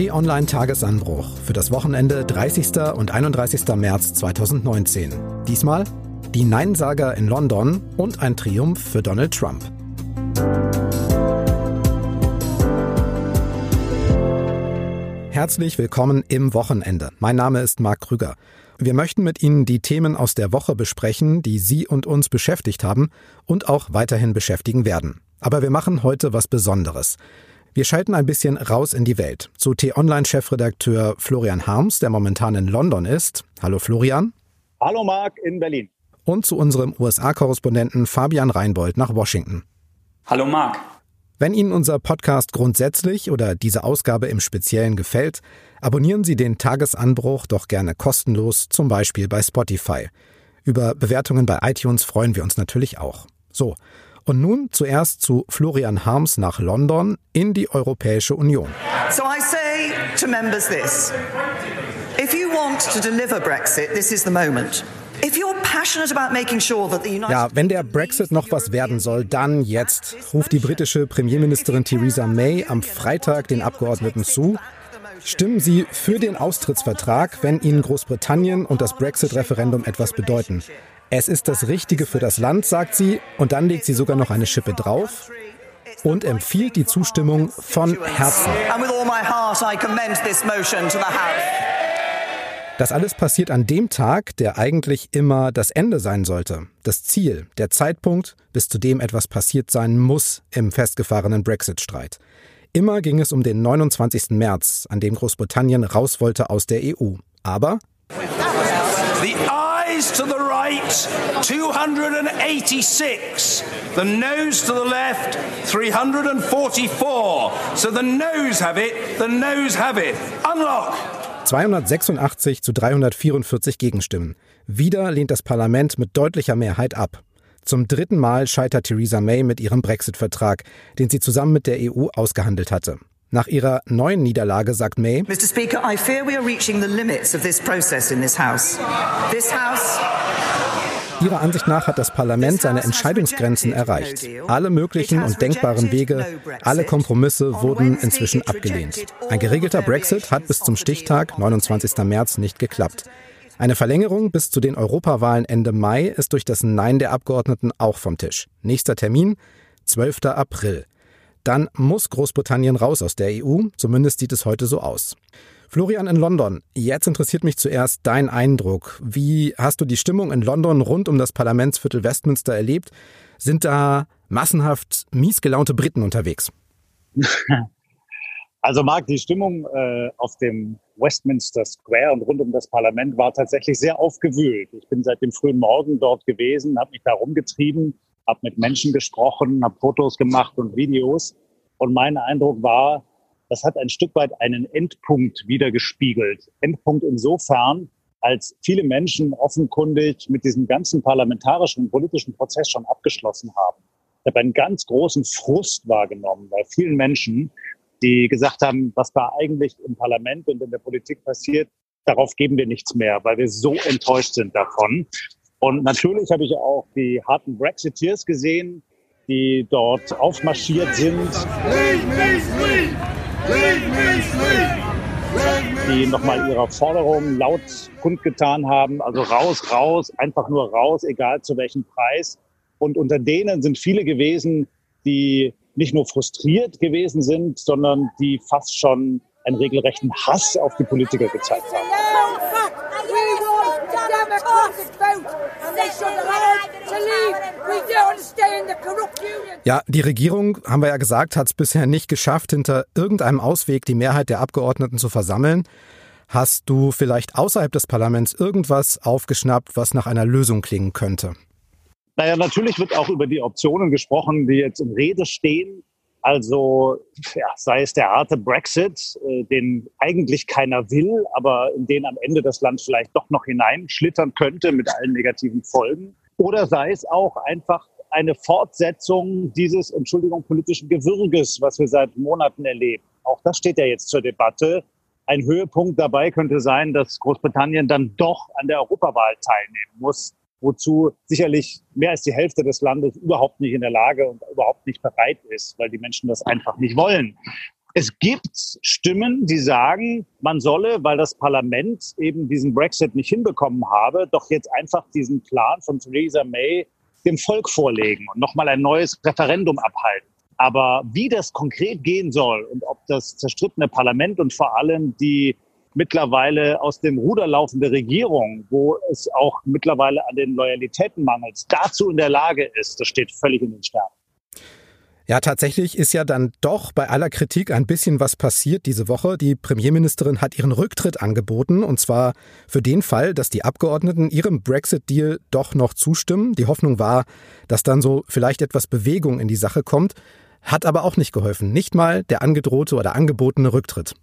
T-Online Tagesanbruch für das Wochenende 30. und 31. März 2019. Diesmal die Neinsager in London und ein Triumph für Donald Trump. Herzlich willkommen im Wochenende. Mein Name ist Marc Krüger. Wir möchten mit Ihnen die Themen aus der Woche besprechen, die Sie und uns beschäftigt haben und auch weiterhin beschäftigen werden. Aber wir machen heute was Besonderes. Wir schalten ein bisschen raus in die Welt zu T-Online-Chefredakteur Florian Harms, der momentan in London ist. Hallo Florian. Hallo Marc in Berlin. Und zu unserem USA-Korrespondenten Fabian Reinbold nach Washington. Hallo Marc. Wenn Ihnen unser Podcast grundsätzlich oder diese Ausgabe im Speziellen gefällt, abonnieren Sie den Tagesanbruch doch gerne kostenlos, zum Beispiel bei Spotify. Über Bewertungen bei iTunes freuen wir uns natürlich auch. So, und nun zuerst zu Florian Harms nach London in die Europäische Union. So I say to members this. If you want to deliver Brexit, this is the moment. Ja, wenn der Brexit noch was werden soll, dann jetzt, ruft die britische Premierministerin Theresa May am Freitag den Abgeordneten zu. Stimmen Sie für den Austrittsvertrag, wenn Ihnen Großbritannien und das Brexit-Referendum etwas bedeuten. Es ist das Richtige für das Land, sagt sie, und dann legt sie sogar noch eine Schippe drauf und empfiehlt die Zustimmung von Herzen. Das alles passiert an dem Tag, der eigentlich immer das Ende sein sollte. Das Ziel, der Zeitpunkt, bis zu dem etwas passiert sein muss im festgefahrenen Brexit-Streit. Immer ging es um den 29. März, an dem Großbritannien raus wollte aus der EU. Aber eyes to the right, 286. The nose to the left, 344. So the nose have it, the nose have it. Unlock! 286 zu 344 Gegenstimmen. Wieder lehnt das Parlament mit deutlicher Mehrheit ab. Zum dritten Mal scheitert Theresa May mit ihrem Brexit-Vertrag, den sie zusammen mit der EU ausgehandelt hatte. Nach ihrer neuen Niederlage sagt May, Mr. Speaker, I fear we are reaching the limits of this process in this House. This House Ihrer Ansicht nach hat das Parlament seine Entscheidungsgrenzen erreicht. Alle möglichen und denkbaren Wege, alle Kompromisse wurden inzwischen abgelehnt. Ein geregelter Brexit hat bis zum Stichtag 29. März nicht geklappt. Eine Verlängerung bis zu den Europawahlen Ende Mai ist durch das Nein der Abgeordneten auch vom Tisch. Nächster Termin 12. April dann muss Großbritannien raus aus der EU, zumindest sieht es heute so aus. Florian in London, jetzt interessiert mich zuerst dein Eindruck. Wie hast du die Stimmung in London rund um das Parlamentsviertel Westminster erlebt? Sind da massenhaft miesgelaunte Briten unterwegs? Also Marc, die Stimmung äh, auf dem Westminster Square und rund um das Parlament war tatsächlich sehr aufgewühlt. Ich bin seit dem frühen Morgen dort gewesen, habe mich da rumgetrieben habe mit Menschen gesprochen, habe Fotos gemacht und Videos. Und mein Eindruck war, das hat ein Stück weit einen Endpunkt wiedergespiegelt. Endpunkt insofern, als viele Menschen offenkundig mit diesem ganzen parlamentarischen und politischen Prozess schon abgeschlossen haben. Ich habe einen ganz großen Frust wahrgenommen bei vielen Menschen, die gesagt haben, was da eigentlich im Parlament und in der Politik passiert, darauf geben wir nichts mehr, weil wir so enttäuscht sind davon. Und natürlich habe ich auch die harten Brexiteers gesehen, die dort aufmarschiert sind. Die nochmal ihre Forderungen laut kundgetan haben. Also raus, raus, einfach nur raus, egal zu welchem Preis. Und unter denen sind viele gewesen, die nicht nur frustriert gewesen sind, sondern die fast schon einen regelrechten Hass auf die Politiker gezeigt haben. Ja, die Regierung, haben wir ja gesagt, hat es bisher nicht geschafft, hinter irgendeinem Ausweg die Mehrheit der Abgeordneten zu versammeln. Hast du vielleicht außerhalb des Parlaments irgendwas aufgeschnappt, was nach einer Lösung klingen könnte? Naja, natürlich wird auch über die Optionen gesprochen, die jetzt im Rede stehen. Also ja, sei es der harte Brexit, äh, den eigentlich keiner will, aber in den am Ende das Land vielleicht doch noch hineinschlittern könnte mit allen negativen Folgen. Oder sei es auch einfach eine Fortsetzung dieses, Entschuldigung, politischen Gewürges, was wir seit Monaten erleben. Auch das steht ja jetzt zur Debatte. Ein Höhepunkt dabei könnte sein, dass Großbritannien dann doch an der Europawahl teilnehmen muss wozu sicherlich mehr als die Hälfte des Landes überhaupt nicht in der Lage und überhaupt nicht bereit ist, weil die Menschen das einfach nicht wollen. Es gibt Stimmen, die sagen, man solle, weil das Parlament eben diesen Brexit nicht hinbekommen habe, doch jetzt einfach diesen Plan von Theresa May dem Volk vorlegen und nochmal ein neues Referendum abhalten. Aber wie das konkret gehen soll und ob das zerstrittene Parlament und vor allem die mittlerweile aus dem Ruder laufende Regierung, wo es auch mittlerweile an den Loyalitäten mangelt, dazu in der Lage ist, das steht völlig in den Sternen. Ja, tatsächlich ist ja dann doch bei aller Kritik ein bisschen was passiert diese Woche. Die Premierministerin hat ihren Rücktritt angeboten, und zwar für den Fall, dass die Abgeordneten ihrem Brexit-Deal doch noch zustimmen. Die Hoffnung war, dass dann so vielleicht etwas Bewegung in die Sache kommt, hat aber auch nicht geholfen. Nicht mal der angedrohte oder angebotene Rücktritt.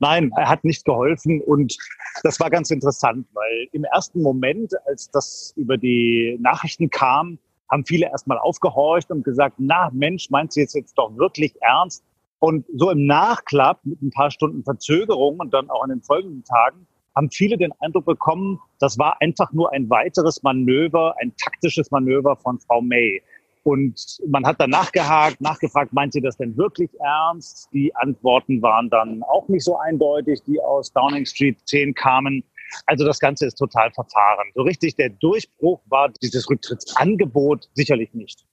Nein, er hat nicht geholfen und das war ganz interessant, weil im ersten Moment, als das über die Nachrichten kam, haben viele erstmal aufgehorcht und gesagt, na Mensch, meinst du jetzt, jetzt doch wirklich ernst? Und so im Nachklapp mit ein paar Stunden Verzögerung und dann auch in den folgenden Tagen haben viele den Eindruck bekommen, das war einfach nur ein weiteres Manöver, ein taktisches Manöver von Frau May. Und man hat dann nachgehakt, nachgefragt, meint sie das denn wirklich ernst? Die Antworten waren dann auch nicht so eindeutig, die aus Downing Street 10 kamen. Also das Ganze ist total verfahren. So richtig der Durchbruch war dieses Rücktrittsangebot sicherlich nicht.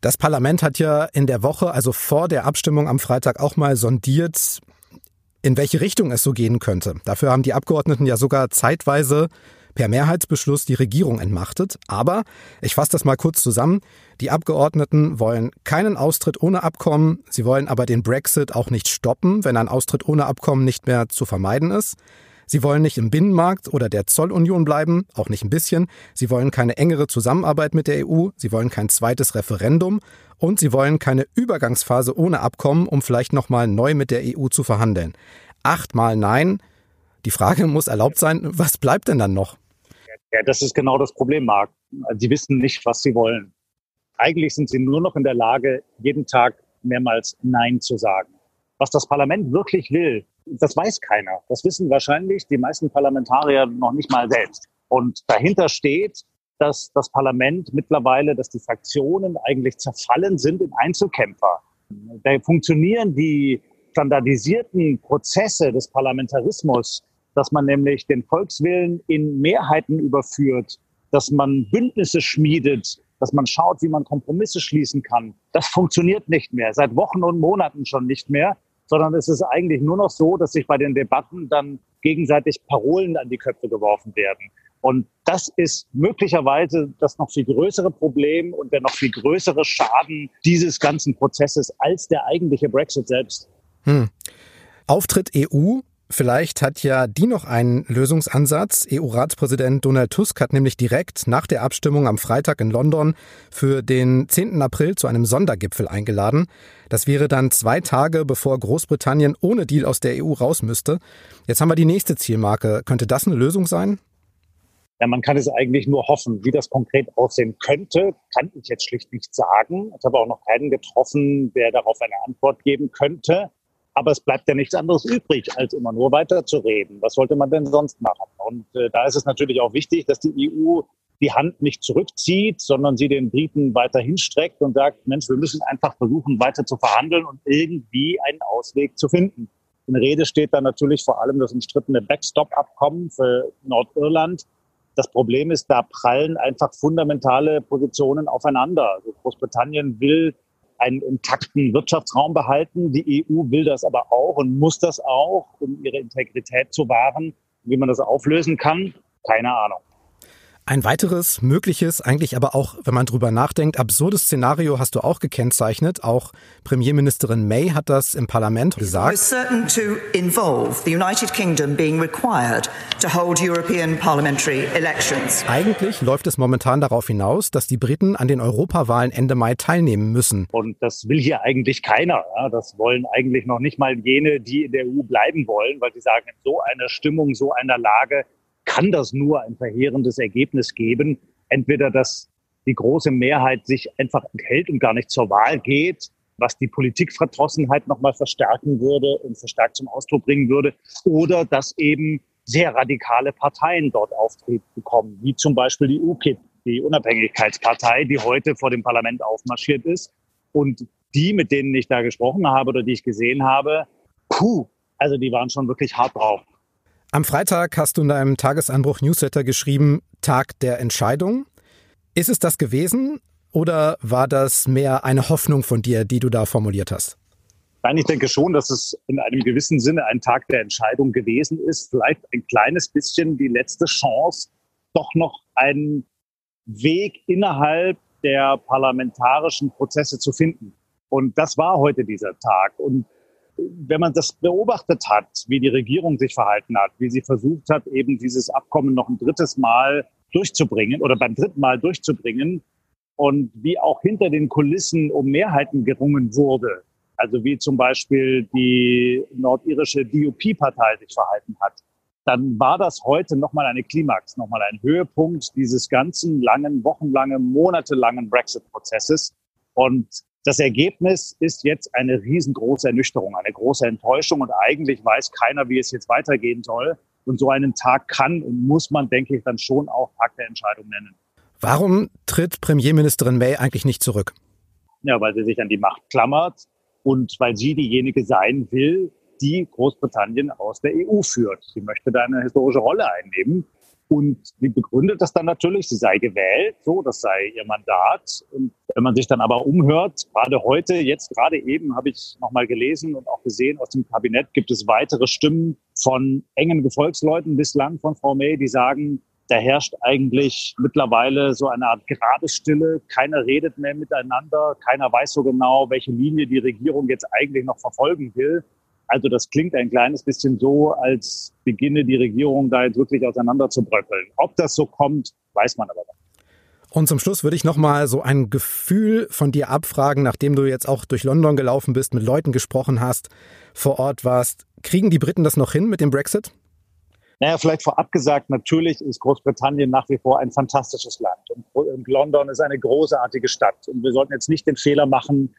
Das Parlament hat ja in der Woche, also vor der Abstimmung am Freitag, auch mal sondiert, in welche Richtung es so gehen könnte. Dafür haben die Abgeordneten ja sogar zeitweise per Mehrheitsbeschluss die Regierung entmachtet. Aber, ich fasse das mal kurz zusammen, die Abgeordneten wollen keinen Austritt ohne Abkommen, sie wollen aber den Brexit auch nicht stoppen, wenn ein Austritt ohne Abkommen nicht mehr zu vermeiden ist. Sie wollen nicht im Binnenmarkt oder der Zollunion bleiben, auch nicht ein bisschen. Sie wollen keine engere Zusammenarbeit mit der EU. Sie wollen kein zweites Referendum. Und sie wollen keine Übergangsphase ohne Abkommen, um vielleicht nochmal neu mit der EU zu verhandeln. Achtmal Nein. Die Frage muss erlaubt sein, was bleibt denn dann noch? Ja, das ist genau das Problem, Marc. Sie wissen nicht, was sie wollen. Eigentlich sind sie nur noch in der Lage, jeden Tag mehrmals Nein zu sagen. Was das Parlament wirklich will, das weiß keiner. Das wissen wahrscheinlich die meisten Parlamentarier noch nicht mal selbst. Und dahinter steht, dass das Parlament mittlerweile, dass die Fraktionen eigentlich zerfallen sind in Einzelkämpfer. Da funktionieren die standardisierten Prozesse des Parlamentarismus, dass man nämlich den Volkswillen in Mehrheiten überführt, dass man Bündnisse schmiedet, dass man schaut, wie man Kompromisse schließen kann. Das funktioniert nicht mehr, seit Wochen und Monaten schon nicht mehr sondern es ist eigentlich nur noch so, dass sich bei den Debatten dann gegenseitig Parolen an die Köpfe geworfen werden. Und das ist möglicherweise das noch viel größere Problem und der noch viel größere Schaden dieses ganzen Prozesses als der eigentliche Brexit selbst. Hm. Auftritt EU Vielleicht hat ja die noch einen Lösungsansatz. EU-Ratspräsident Donald Tusk hat nämlich direkt nach der Abstimmung am Freitag in London für den 10. April zu einem Sondergipfel eingeladen. Das wäre dann zwei Tage, bevor Großbritannien ohne Deal aus der EU raus müsste. Jetzt haben wir die nächste Zielmarke. Könnte das eine Lösung sein? Ja, man kann es eigentlich nur hoffen. Wie das konkret aussehen könnte, kann ich jetzt schlicht nicht sagen. Ich habe auch noch keinen getroffen, der darauf eine Antwort geben könnte. Aber es bleibt ja nichts anderes übrig, als immer nur weiterzureden. Was sollte man denn sonst machen? Und äh, da ist es natürlich auch wichtig, dass die EU die Hand nicht zurückzieht, sondern sie den Briten weiter hinstreckt und sagt, Mensch, wir müssen einfach versuchen, weiter zu verhandeln und irgendwie einen Ausweg zu finden. In Rede steht dann natürlich vor allem das umstrittene Backstop-Abkommen für Nordirland. Das Problem ist, da prallen einfach fundamentale Positionen aufeinander. Also Großbritannien will einen intakten Wirtschaftsraum behalten. Die EU will das aber auch und muss das auch, um ihre Integrität zu wahren. Wie man das auflösen kann, keine Ahnung. Ein weiteres mögliches, eigentlich aber auch, wenn man drüber nachdenkt, absurdes Szenario hast du auch gekennzeichnet. Auch Premierministerin May hat das im Parlament gesagt. certain to involve the United Kingdom being required to hold European parliamentary elections. Eigentlich läuft es momentan darauf hinaus, dass die Briten an den Europawahlen Ende Mai teilnehmen müssen. Und das will hier eigentlich keiner. Das wollen eigentlich noch nicht mal jene, die in der EU bleiben wollen, weil sie sagen, in so einer Stimmung, so einer Lage kann das nur ein verheerendes Ergebnis geben. Entweder, dass die große Mehrheit sich einfach enthält und gar nicht zur Wahl geht, was die Politikverdrossenheit nochmal verstärken würde und verstärkt zum Ausdruck bringen würde, oder dass eben sehr radikale Parteien dort Auftrieb bekommen, wie zum Beispiel die UKIP, die Unabhängigkeitspartei, die heute vor dem Parlament aufmarschiert ist und die, mit denen ich da gesprochen habe oder die ich gesehen habe, puh, also die waren schon wirklich hart drauf. Am Freitag hast du in deinem Tagesanbruch Newsletter geschrieben, Tag der Entscheidung. Ist es das gewesen oder war das mehr eine Hoffnung von dir, die du da formuliert hast? Nein, ich denke schon, dass es in einem gewissen Sinne ein Tag der Entscheidung gewesen ist. Vielleicht ein kleines bisschen die letzte Chance, doch noch einen Weg innerhalb der parlamentarischen Prozesse zu finden. Und das war heute dieser Tag. Und wenn man das beobachtet hat, wie die Regierung sich verhalten hat, wie sie versucht hat, eben dieses Abkommen noch ein drittes Mal durchzubringen oder beim dritten Mal durchzubringen und wie auch hinter den Kulissen um Mehrheiten gerungen wurde, also wie zum Beispiel die nordirische DUP-Partei sich verhalten hat, dann war das heute nochmal eine Klimax, nochmal ein Höhepunkt dieses ganzen langen, wochenlangen, monatelangen Brexit-Prozesses. Und das Ergebnis ist jetzt eine riesengroße Ernüchterung, eine große Enttäuschung. Und eigentlich weiß keiner, wie es jetzt weitergehen soll. Und so einen Tag kann und muss man, denke ich, dann schon auch Tag der Entscheidung nennen. Warum tritt Premierministerin May eigentlich nicht zurück? Ja, weil sie sich an die Macht klammert und weil sie diejenige sein will, die Großbritannien aus der EU führt. Sie möchte da eine historische Rolle einnehmen. Und sie begründet das dann natürlich, sie sei gewählt, so, das sei ihr Mandat. Und wenn man sich dann aber umhört, gerade heute, jetzt gerade eben habe ich nochmal gelesen und auch gesehen, aus dem Kabinett gibt es weitere Stimmen von engen Gefolgsleuten bislang von Frau May, die sagen, da herrscht eigentlich mittlerweile so eine Art Grabesstille. Keiner redet mehr miteinander. Keiner weiß so genau, welche Linie die Regierung jetzt eigentlich noch verfolgen will. Also das klingt ein kleines bisschen so, als beginne die Regierung da jetzt wirklich auseinanderzubröckeln. Ob das so kommt, weiß man aber nicht. Und zum Schluss würde ich nochmal so ein Gefühl von dir abfragen, nachdem du jetzt auch durch London gelaufen bist, mit Leuten gesprochen hast, vor Ort warst. Kriegen die Briten das noch hin mit dem Brexit? Naja, vielleicht vorab gesagt, natürlich ist Großbritannien nach wie vor ein fantastisches Land. Und London ist eine großartige Stadt. Und wir sollten jetzt nicht den Fehler machen,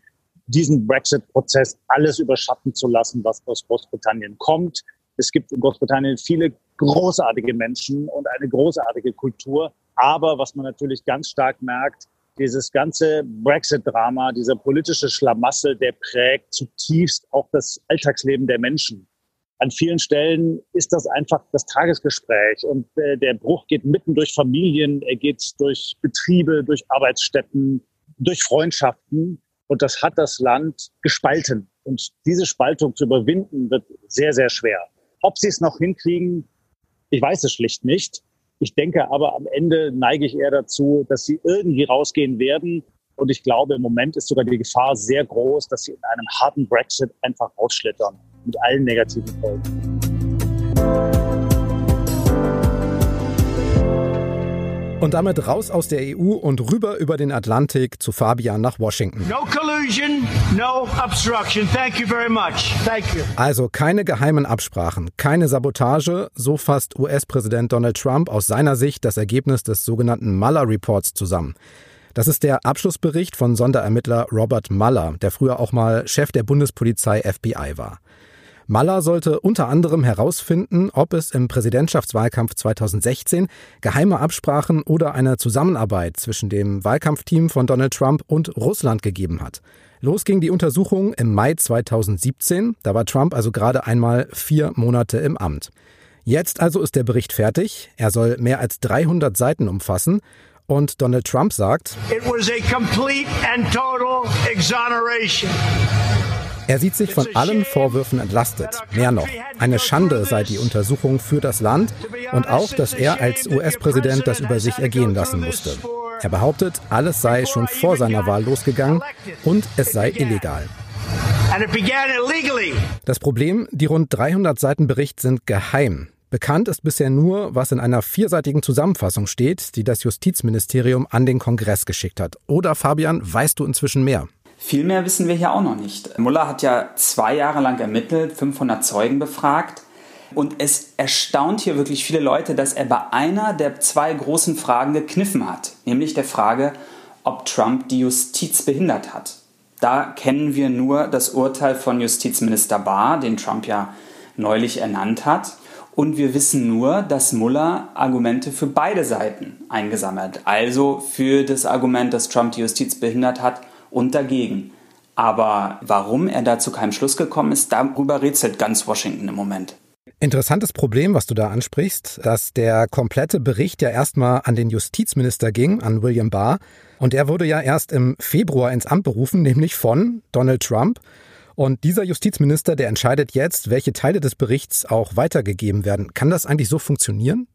diesen Brexit-Prozess alles überschatten zu lassen, was aus Großbritannien kommt. Es gibt in Großbritannien viele großartige Menschen und eine großartige Kultur. Aber was man natürlich ganz stark merkt, dieses ganze Brexit-Drama, dieser politische Schlamassel, der prägt zutiefst auch das Alltagsleben der Menschen. An vielen Stellen ist das einfach das Tagesgespräch und äh, der Bruch geht mitten durch Familien, er geht durch Betriebe, durch Arbeitsstätten, durch Freundschaften. Und das hat das Land gespalten. Und diese Spaltung zu überwinden, wird sehr, sehr schwer. Ob sie es noch hinkriegen, ich weiß es schlicht nicht. Ich denke aber am Ende neige ich eher dazu, dass sie irgendwie rausgehen werden. Und ich glaube, im Moment ist sogar die Gefahr sehr groß, dass sie in einem harten Brexit einfach rausschlittern mit allen negativen Folgen. Und damit raus aus der EU und rüber über den Atlantik zu Fabian nach Washington. No collusion, no obstruction. Thank you very much. Thank you. Also keine geheimen Absprachen, keine Sabotage, so fasst US-Präsident Donald Trump aus seiner Sicht das Ergebnis des sogenannten Mueller Reports zusammen. Das ist der Abschlussbericht von Sonderermittler Robert Mueller, der früher auch mal Chef der Bundespolizei FBI war. Maller sollte unter anderem herausfinden, ob es im Präsidentschaftswahlkampf 2016 geheime Absprachen oder eine Zusammenarbeit zwischen dem Wahlkampfteam von Donald Trump und Russland gegeben hat. Los ging die Untersuchung im Mai 2017, da war Trump also gerade einmal vier Monate im Amt. Jetzt also ist der Bericht fertig, er soll mehr als 300 Seiten umfassen und Donald Trump sagt, It was a complete and total exoneration. Er sieht sich von allen Vorwürfen entlastet. Mehr noch, eine Schande sei die Untersuchung für das Land und auch, dass er als US-Präsident das über sich ergehen lassen musste. Er behauptet, alles sei schon vor seiner Wahl losgegangen und es sei illegal. Das Problem, die rund 300 Seiten Bericht sind geheim. Bekannt ist bisher nur, was in einer vierseitigen Zusammenfassung steht, die das Justizministerium an den Kongress geschickt hat. Oder Fabian, weißt du inzwischen mehr? Viel mehr wissen wir hier auch noch nicht. Muller hat ja zwei Jahre lang ermittelt, 500 Zeugen befragt. Und es erstaunt hier wirklich viele Leute, dass er bei einer der zwei großen Fragen gekniffen hat, nämlich der Frage, ob Trump die Justiz behindert hat. Da kennen wir nur das Urteil von Justizminister Barr, den Trump ja neulich ernannt hat. Und wir wissen nur, dass Muller Argumente für beide Seiten eingesammelt, also für das Argument, dass Trump die Justiz behindert hat und dagegen. Aber warum er da zu keinem Schluss gekommen ist, darüber rätselt ganz Washington im Moment. Interessantes Problem, was du da ansprichst, dass der komplette Bericht ja erstmal an den Justizminister ging, an William Barr. Und er wurde ja erst im Februar ins Amt berufen, nämlich von Donald Trump. Und dieser Justizminister, der entscheidet jetzt, welche Teile des Berichts auch weitergegeben werden. Kann das eigentlich so funktionieren?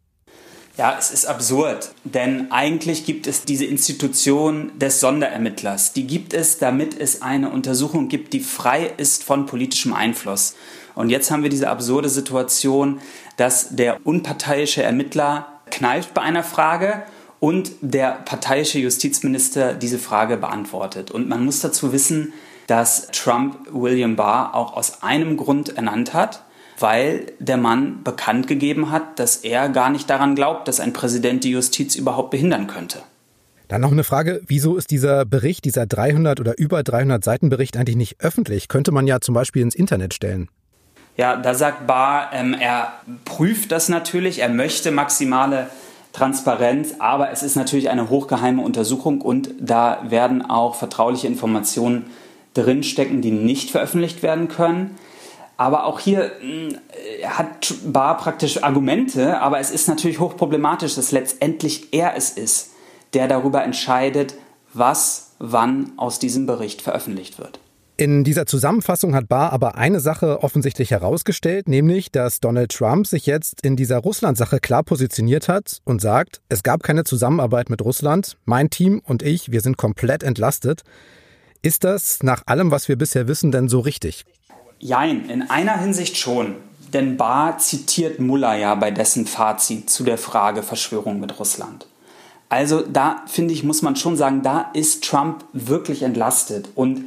Ja, es ist absurd, denn eigentlich gibt es diese Institution des Sonderermittlers. Die gibt es, damit es eine Untersuchung gibt, die frei ist von politischem Einfluss. Und jetzt haben wir diese absurde Situation, dass der unparteiische Ermittler kneift bei einer Frage und der parteiische Justizminister diese Frage beantwortet. Und man muss dazu wissen, dass Trump William Barr auch aus einem Grund ernannt hat, weil der Mann bekannt gegeben hat, dass er gar nicht daran glaubt, dass ein Präsident die Justiz überhaupt behindern könnte. Dann noch eine Frage, wieso ist dieser Bericht, dieser 300 oder über 300 Seiten Bericht eigentlich nicht öffentlich? Könnte man ja zum Beispiel ins Internet stellen. Ja, da sagt Barr, ähm, er prüft das natürlich, er möchte maximale Transparenz, aber es ist natürlich eine hochgeheime Untersuchung und da werden auch vertrauliche Informationen drinstecken, die nicht veröffentlicht werden können. Aber auch hier äh, hat Barr praktisch Argumente, aber es ist natürlich hochproblematisch, dass letztendlich er es ist, der darüber entscheidet, was wann aus diesem Bericht veröffentlicht wird. In dieser Zusammenfassung hat Barr aber eine Sache offensichtlich herausgestellt, nämlich, dass Donald Trump sich jetzt in dieser Russland-Sache klar positioniert hat und sagt, es gab keine Zusammenarbeit mit Russland, mein Team und ich, wir sind komplett entlastet. Ist das nach allem, was wir bisher wissen, denn so richtig? Jein, in einer Hinsicht schon. Denn Barr zitiert Mullah ja bei dessen Fazit zu der Frage Verschwörung mit Russland. Also da finde ich, muss man schon sagen, da ist Trump wirklich entlastet. Und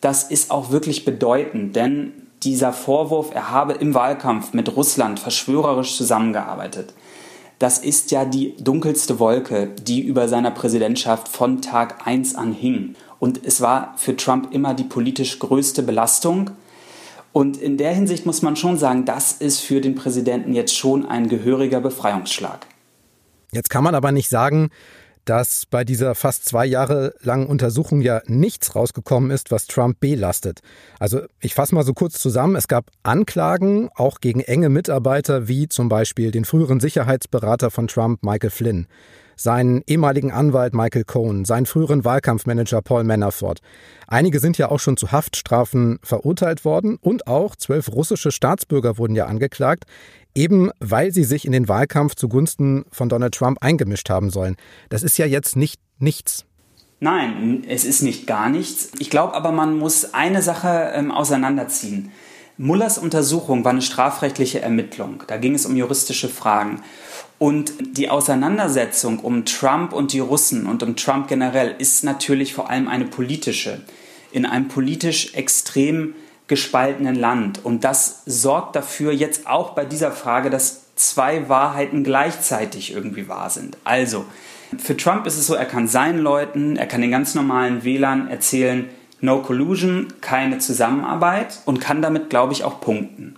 das ist auch wirklich bedeutend, denn dieser Vorwurf, er habe im Wahlkampf mit Russland verschwörerisch zusammengearbeitet, das ist ja die dunkelste Wolke, die über seiner Präsidentschaft von Tag 1 an hing. Und es war für Trump immer die politisch größte Belastung. Und in der Hinsicht muss man schon sagen, das ist für den Präsidenten jetzt schon ein gehöriger Befreiungsschlag. Jetzt kann man aber nicht sagen, dass bei dieser fast zwei Jahre langen Untersuchung ja nichts rausgekommen ist, was Trump belastet. Also ich fasse mal so kurz zusammen. Es gab Anklagen auch gegen enge Mitarbeiter wie zum Beispiel den früheren Sicherheitsberater von Trump, Michael Flynn seinen ehemaligen Anwalt Michael Cohen, seinen früheren Wahlkampfmanager Paul Manafort. Einige sind ja auch schon zu Haftstrafen verurteilt worden und auch zwölf russische Staatsbürger wurden ja angeklagt, eben weil sie sich in den Wahlkampf zugunsten von Donald Trump eingemischt haben sollen. Das ist ja jetzt nicht nichts. Nein, es ist nicht gar nichts. Ich glaube aber, man muss eine Sache ähm, auseinanderziehen. Mullers Untersuchung war eine strafrechtliche Ermittlung. Da ging es um juristische Fragen. Und die Auseinandersetzung um Trump und die Russen und um Trump generell ist natürlich vor allem eine politische. In einem politisch extrem gespaltenen Land. Und das sorgt dafür jetzt auch bei dieser Frage, dass zwei Wahrheiten gleichzeitig irgendwie wahr sind. Also, für Trump ist es so, er kann seinen Leuten, er kann den ganz normalen Wählern erzählen, No Collusion, keine Zusammenarbeit und kann damit, glaube ich, auch punkten.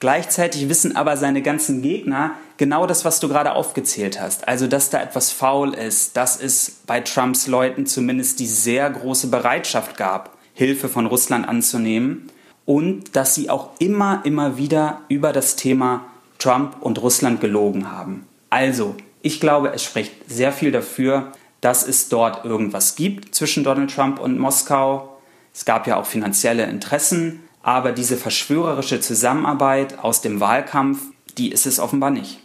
Gleichzeitig wissen aber seine ganzen Gegner genau das, was du gerade aufgezählt hast. Also, dass da etwas faul ist, dass es bei Trumps Leuten zumindest die sehr große Bereitschaft gab, Hilfe von Russland anzunehmen und dass sie auch immer, immer wieder über das Thema Trump und Russland gelogen haben. Also, ich glaube, es spricht sehr viel dafür, dass es dort irgendwas gibt zwischen Donald Trump und Moskau, es gab ja auch finanzielle Interessen, aber diese verschwörerische Zusammenarbeit aus dem Wahlkampf, die ist es offenbar nicht.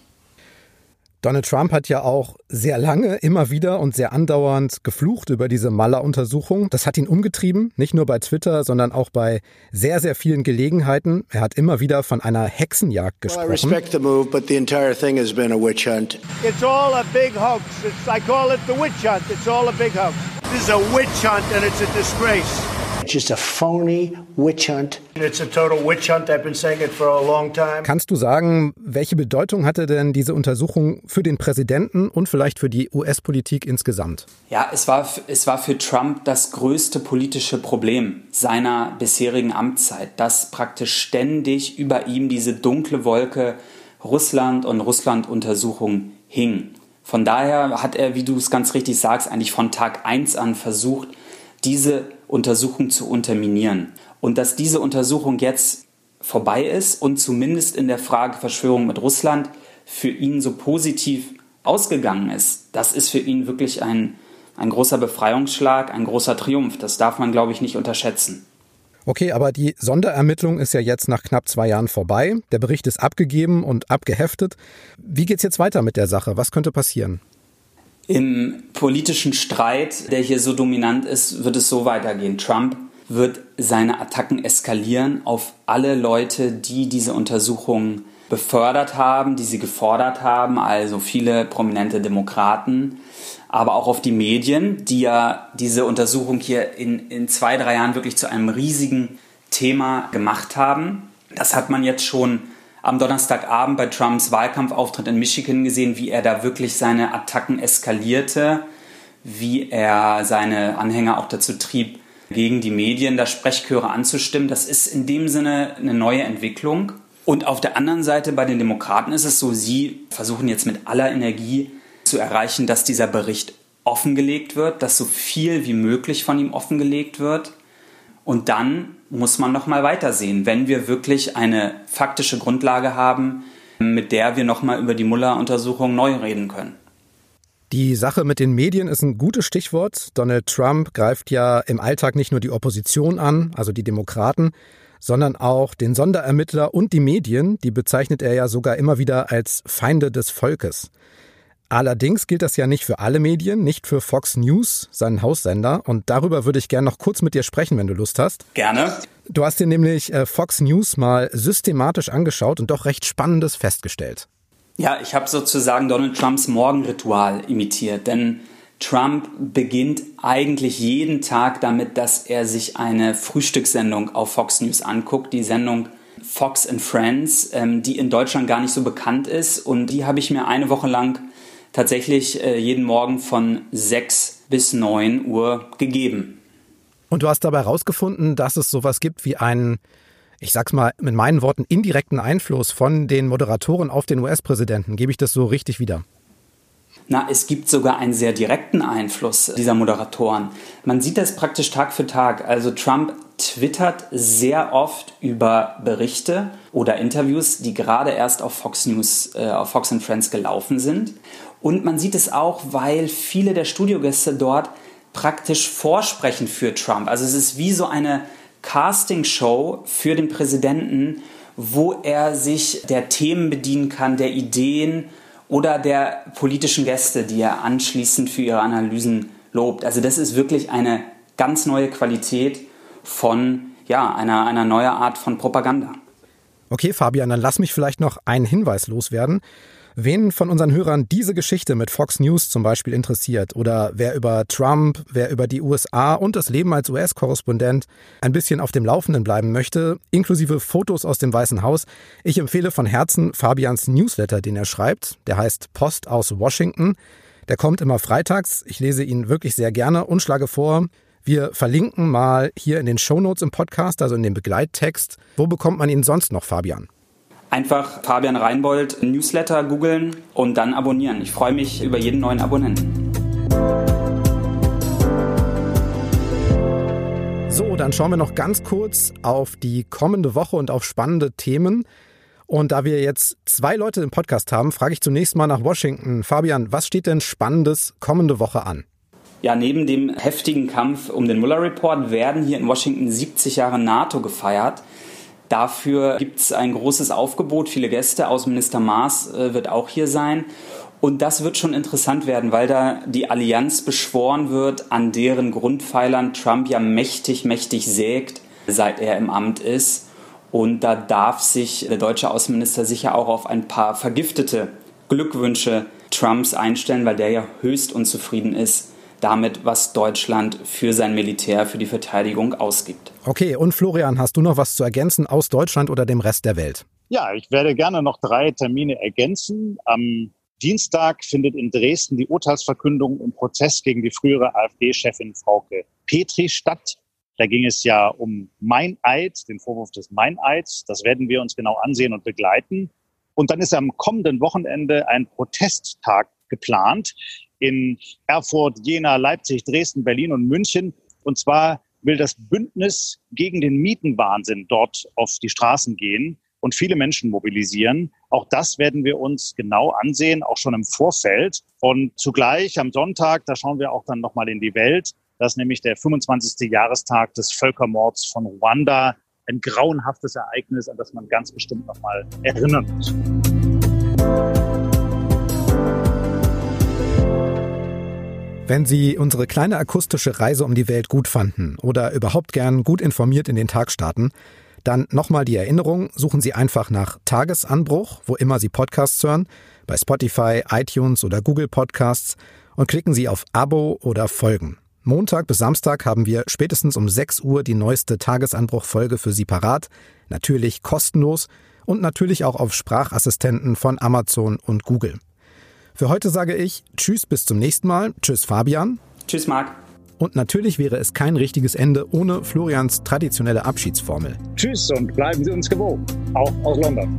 Donald Trump hat ja auch sehr lange, immer wieder und sehr andauernd geflucht über diese Mueller-Untersuchung. Das hat ihn umgetrieben, nicht nur bei Twitter, sondern auch bei sehr, sehr vielen Gelegenheiten. Er hat immer wieder von einer Hexenjagd gesprochen. Well, I respect the move, but the entire thing has been a witch hunt. It's all a big hoax. It's, I call it the witch hunt. It's all a big hoax. This is a witch hunt and it's a disgrace. It's just a phony witch hunt. It's a total witch hunt. I've been saying it for a long time. Kannst du sagen, welche Bedeutung hatte denn diese Untersuchung für den Präsidenten und vielleicht für die US-Politik insgesamt? Ja, es war, es war für Trump das größte politische Problem seiner bisherigen Amtszeit, dass praktisch ständig über ihm diese dunkle Wolke Russland und Russland-Untersuchung hing. Von daher hat er, wie du es ganz richtig sagst, eigentlich von Tag 1 an versucht, diese Untersuchung zu unterminieren. Und dass diese Untersuchung jetzt vorbei ist und zumindest in der Frage Verschwörung mit Russland für ihn so positiv ausgegangen ist, das ist für ihn wirklich ein, ein großer Befreiungsschlag, ein großer Triumph. Das darf man, glaube ich, nicht unterschätzen. Okay, aber die Sonderermittlung ist ja jetzt nach knapp zwei Jahren vorbei. Der Bericht ist abgegeben und abgeheftet. Wie geht es jetzt weiter mit der Sache? Was könnte passieren? Im politischen Streit, der hier so dominant ist, wird es so weitergehen. Trump wird seine Attacken eskalieren auf alle Leute, die diese Untersuchung befördert haben, die sie gefordert haben, also viele prominente Demokraten aber auch auf die Medien, die ja diese Untersuchung hier in, in zwei, drei Jahren wirklich zu einem riesigen Thema gemacht haben. Das hat man jetzt schon am Donnerstagabend bei Trumps Wahlkampfauftritt in Michigan gesehen, wie er da wirklich seine Attacken eskalierte, wie er seine Anhänger auch dazu trieb, gegen die Medien da Sprechchöre anzustimmen. Das ist in dem Sinne eine neue Entwicklung. Und auf der anderen Seite bei den Demokraten ist es so, sie versuchen jetzt mit aller Energie zu erreichen, dass dieser Bericht offengelegt wird, dass so viel wie möglich von ihm offengelegt wird. Und dann muss man noch mal weitersehen, wenn wir wirklich eine faktische Grundlage haben, mit der wir noch mal über die Muller-Untersuchung neu reden können. Die Sache mit den Medien ist ein gutes Stichwort. Donald Trump greift ja im Alltag nicht nur die Opposition an, also die Demokraten, sondern auch den Sonderermittler und die Medien, die bezeichnet er ja sogar immer wieder als Feinde des Volkes. Allerdings gilt das ja nicht für alle Medien, nicht für Fox News, seinen Haussender. Und darüber würde ich gerne noch kurz mit dir sprechen, wenn du Lust hast. Gerne. Du hast dir nämlich äh, Fox News mal systematisch angeschaut und doch recht Spannendes festgestellt. Ja, ich habe sozusagen Donald Trumps Morgenritual imitiert, denn Trump beginnt eigentlich jeden Tag damit, dass er sich eine Frühstückssendung auf Fox News anguckt, die Sendung Fox and Friends, ähm, die in Deutschland gar nicht so bekannt ist und die habe ich mir eine Woche lang tatsächlich äh, jeden Morgen von 6 bis 9 Uhr gegeben. Und du hast dabei herausgefunden, dass es sowas gibt wie einen, ich sag's mal mit meinen Worten, indirekten Einfluss von den Moderatoren auf den US-Präsidenten. Gebe ich das so richtig wieder? Na, es gibt sogar einen sehr direkten Einfluss dieser Moderatoren. Man sieht das praktisch Tag für Tag. Also Trump twittert sehr oft über Berichte oder Interviews, die gerade erst auf Fox News, äh, auf Fox and Friends gelaufen sind. Und man sieht es auch, weil viele der Studiogäste dort praktisch vorsprechen für Trump. Also es ist wie so eine Castingshow für den Präsidenten, wo er sich der Themen bedienen kann, der Ideen oder der politischen Gäste, die er anschließend für ihre Analysen lobt. Also das ist wirklich eine ganz neue Qualität von ja, einer, einer neuen Art von Propaganda. Okay, Fabian, dann lass mich vielleicht noch einen Hinweis loswerden. Wen von unseren Hörern diese Geschichte mit Fox News zum Beispiel interessiert oder wer über Trump, wer über die USA und das Leben als US-Korrespondent ein bisschen auf dem Laufenden bleiben möchte, inklusive Fotos aus dem Weißen Haus, ich empfehle von Herzen Fabians Newsletter, den er schreibt. Der heißt Post aus Washington. Der kommt immer freitags. Ich lese ihn wirklich sehr gerne und schlage vor, wir verlinken mal hier in den Shownotes im Podcast, also in dem Begleittext. Wo bekommt man ihn sonst noch, Fabian? Einfach Fabian Reinbold Newsletter googeln und dann abonnieren. Ich freue mich über jeden neuen Abonnenten. So, dann schauen wir noch ganz kurz auf die kommende Woche und auf spannende Themen. Und da wir jetzt zwei Leute im Podcast haben, frage ich zunächst mal nach Washington. Fabian, was steht denn Spannendes kommende Woche an? Ja, neben dem heftigen Kampf um den Mueller Report werden hier in Washington 70 Jahre NATO gefeiert. Dafür gibt es ein großes Aufgebot. Viele Gäste. Außenminister Maas äh, wird auch hier sein. Und das wird schon interessant werden, weil da die Allianz beschworen wird, an deren Grundpfeilern Trump ja mächtig, mächtig sägt, seit er im Amt ist. Und da darf sich der deutsche Außenminister sicher auch auf ein paar vergiftete Glückwünsche Trumps einstellen, weil der ja höchst unzufrieden ist damit, was Deutschland für sein Militär, für die Verteidigung ausgibt. Okay, und Florian, hast du noch was zu ergänzen aus Deutschland oder dem Rest der Welt? Ja, ich werde gerne noch drei Termine ergänzen. Am Dienstag findet in Dresden die Urteilsverkündung im Prozess gegen die frühere AfD-Chefin Frauke Petri statt. Da ging es ja um Meineid, den Vorwurf des Meineids. Das werden wir uns genau ansehen und begleiten. Und dann ist am kommenden Wochenende ein Protesttag geplant in Erfurt, Jena, Leipzig, Dresden, Berlin und München. Und zwar will das Bündnis gegen den Mietenwahnsinn dort auf die Straßen gehen und viele Menschen mobilisieren. Auch das werden wir uns genau ansehen, auch schon im Vorfeld. Und zugleich am Sonntag, da schauen wir auch dann nochmal in die Welt. Das ist nämlich der 25. Jahrestag des Völkermords von Ruanda. Ein grauenhaftes Ereignis, an das man ganz bestimmt nochmal erinnern muss. Wenn Sie unsere kleine akustische Reise um die Welt gut fanden oder überhaupt gern gut informiert in den Tag starten, dann nochmal die Erinnerung, suchen Sie einfach nach Tagesanbruch, wo immer Sie Podcasts hören, bei Spotify, iTunes oder Google Podcasts und klicken Sie auf Abo oder Folgen. Montag bis Samstag haben wir spätestens um 6 Uhr die neueste Tagesanbruch-Folge für Sie parat, natürlich kostenlos und natürlich auch auf Sprachassistenten von Amazon und Google. Für heute sage ich Tschüss bis zum nächsten Mal. Tschüss Fabian. Tschüss Marc. Und natürlich wäre es kein richtiges Ende ohne Florians traditionelle Abschiedsformel. Tschüss und bleiben Sie uns gewogen, auch aus London.